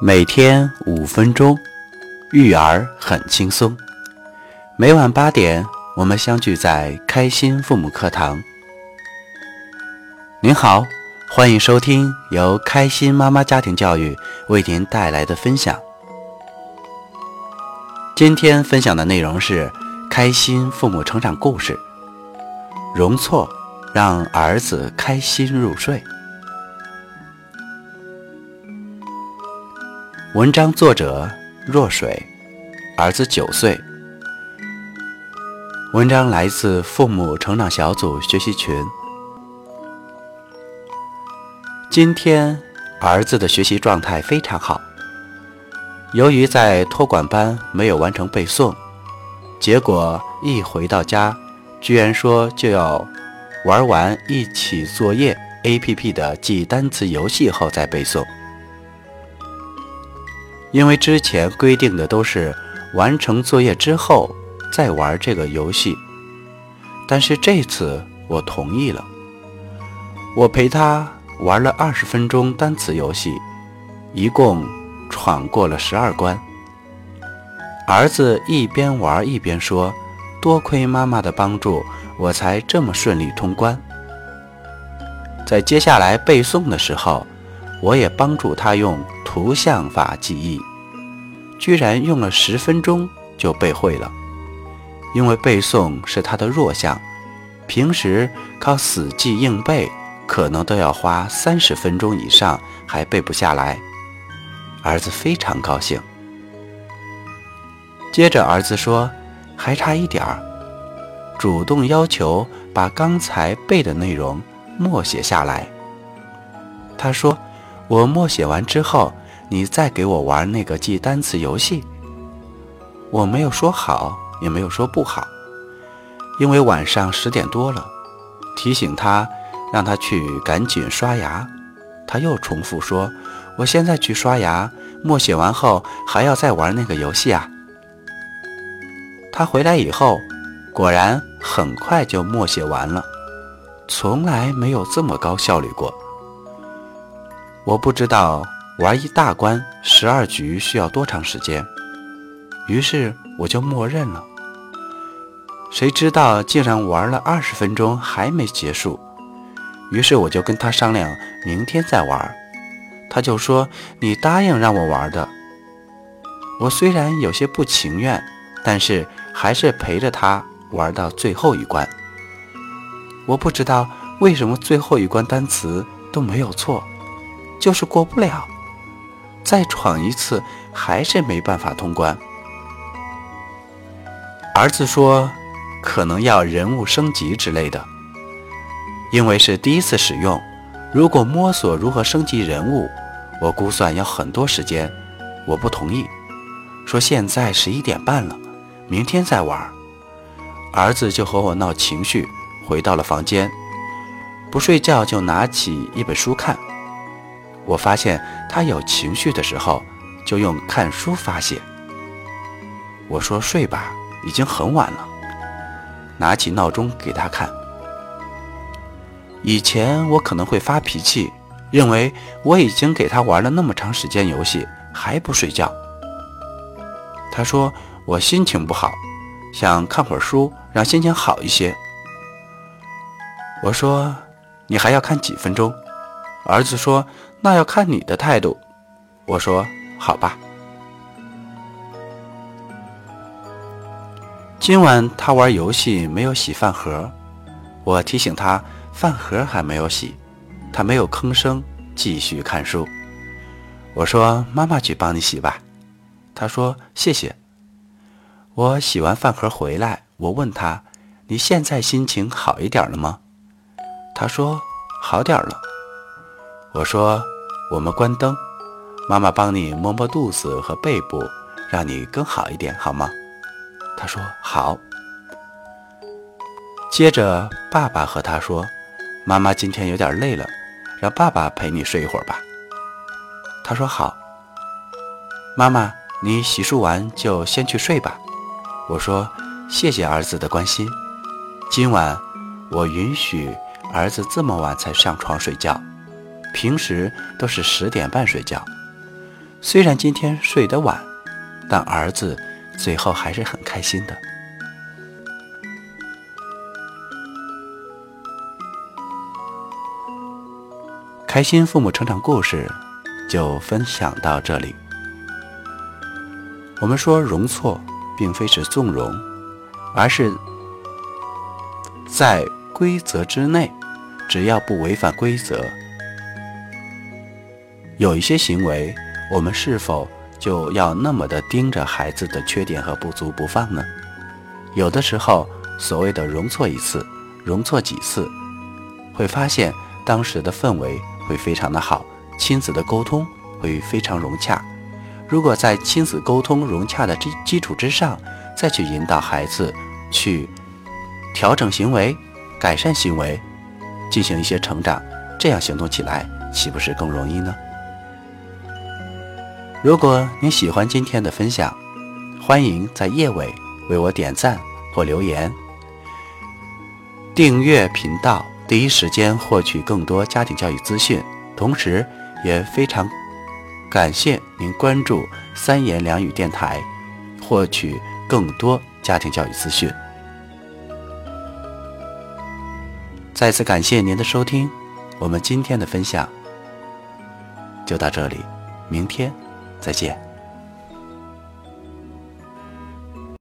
每天五分钟，育儿很轻松。每晚八点，我们相聚在开心父母课堂。您好，欢迎收听由开心妈妈家庭教育为您带来的分享。今天分享的内容是开心父母成长故事。容错，让儿子开心入睡。文章作者若水，儿子九岁。文章来自父母成长小组学习群。今天儿子的学习状态非常好。由于在托管班没有完成背诵，结果一回到家，居然说就要玩完一起作业 APP 的记单词游戏后再背诵。因为之前规定的都是完成作业之后再玩这个游戏，但是这次我同意了。我陪他玩了二十分钟单词游戏，一共闯过了十二关。儿子一边玩一边说：“多亏妈妈的帮助，我才这么顺利通关。”在接下来背诵的时候，我也帮助他用。图像法记忆，居然用了十分钟就背会了。因为背诵是他的弱项，平时靠死记硬背，可能都要花三十分钟以上，还背不下来。儿子非常高兴。接着儿子说：“还差一点儿。”主动要求把刚才背的内容默写下来。他说：“我默写完之后。”你再给我玩那个记单词游戏，我没有说好，也没有说不好，因为晚上十点多了，提醒他，让他去赶紧刷牙。他又重复说：“我现在去刷牙，默写完后还要再玩那个游戏啊。”他回来以后，果然很快就默写完了，从来没有这么高效率过。我不知道。玩一大关十二局需要多长时间？于是我就默认了。谁知道竟然玩了二十分钟还没结束，于是我就跟他商量明天再玩。他就说：“你答应让我玩的。”我虽然有些不情愿，但是还是陪着他玩到最后一关。我不知道为什么最后一关单词都没有错，就是过不了。再闯一次，还是没办法通关。儿子说，可能要人物升级之类的，因为是第一次使用，如果摸索如何升级人物，我估算要很多时间。我不同意，说现在十一点半了，明天再玩。儿子就和我闹情绪，回到了房间，不睡觉就拿起一本书看。我发现他有情绪的时候，就用看书发泄。我说睡吧，已经很晚了。拿起闹钟给他看。以前我可能会发脾气，认为我已经给他玩了那么长时间游戏还不睡觉。他说我心情不好，想看会儿书，让心情好一些。我说你还要看几分钟？儿子说。那要看你的态度，我说好吧。今晚他玩游戏没有洗饭盒，我提醒他饭盒还没有洗，他没有吭声，继续看书。我说妈妈去帮你洗吧，他说谢谢。我洗完饭盒回来，我问他你现在心情好一点了吗？他说好点了。我说：“我们关灯，妈妈帮你摸摸肚子和背部，让你更好一点，好吗？”他说：“好。”接着，爸爸和他说：“妈妈今天有点累了，让爸爸陪你睡一会儿吧。”他说：“好。”妈妈，你洗漱完就先去睡吧。我说：“谢谢儿子的关心。”今晚我允许儿子这么晚才上床睡觉。平时都是十点半睡觉，虽然今天睡得晚，但儿子最后还是很开心的。开心父母成长故事就分享到这里。我们说容错，并非是纵容，而是在规则之内，只要不违反规则。有一些行为，我们是否就要那么的盯着孩子的缺点和不足不放呢？有的时候，所谓的容错一次，容错几次，会发现当时的氛围会非常的好，亲子的沟通会非常融洽。如果在亲子沟通融洽的基基础之上，再去引导孩子去调整行为、改善行为，进行一些成长，这样行动起来岂不是更容易呢？如果你喜欢今天的分享，欢迎在页尾为我点赞或留言，订阅频道，第一时间获取更多家庭教育资讯。同时，也非常感谢您关注三言两语电台，获取更多家庭教育资讯。再次感谢您的收听，我们今天的分享就到这里，明天。再见。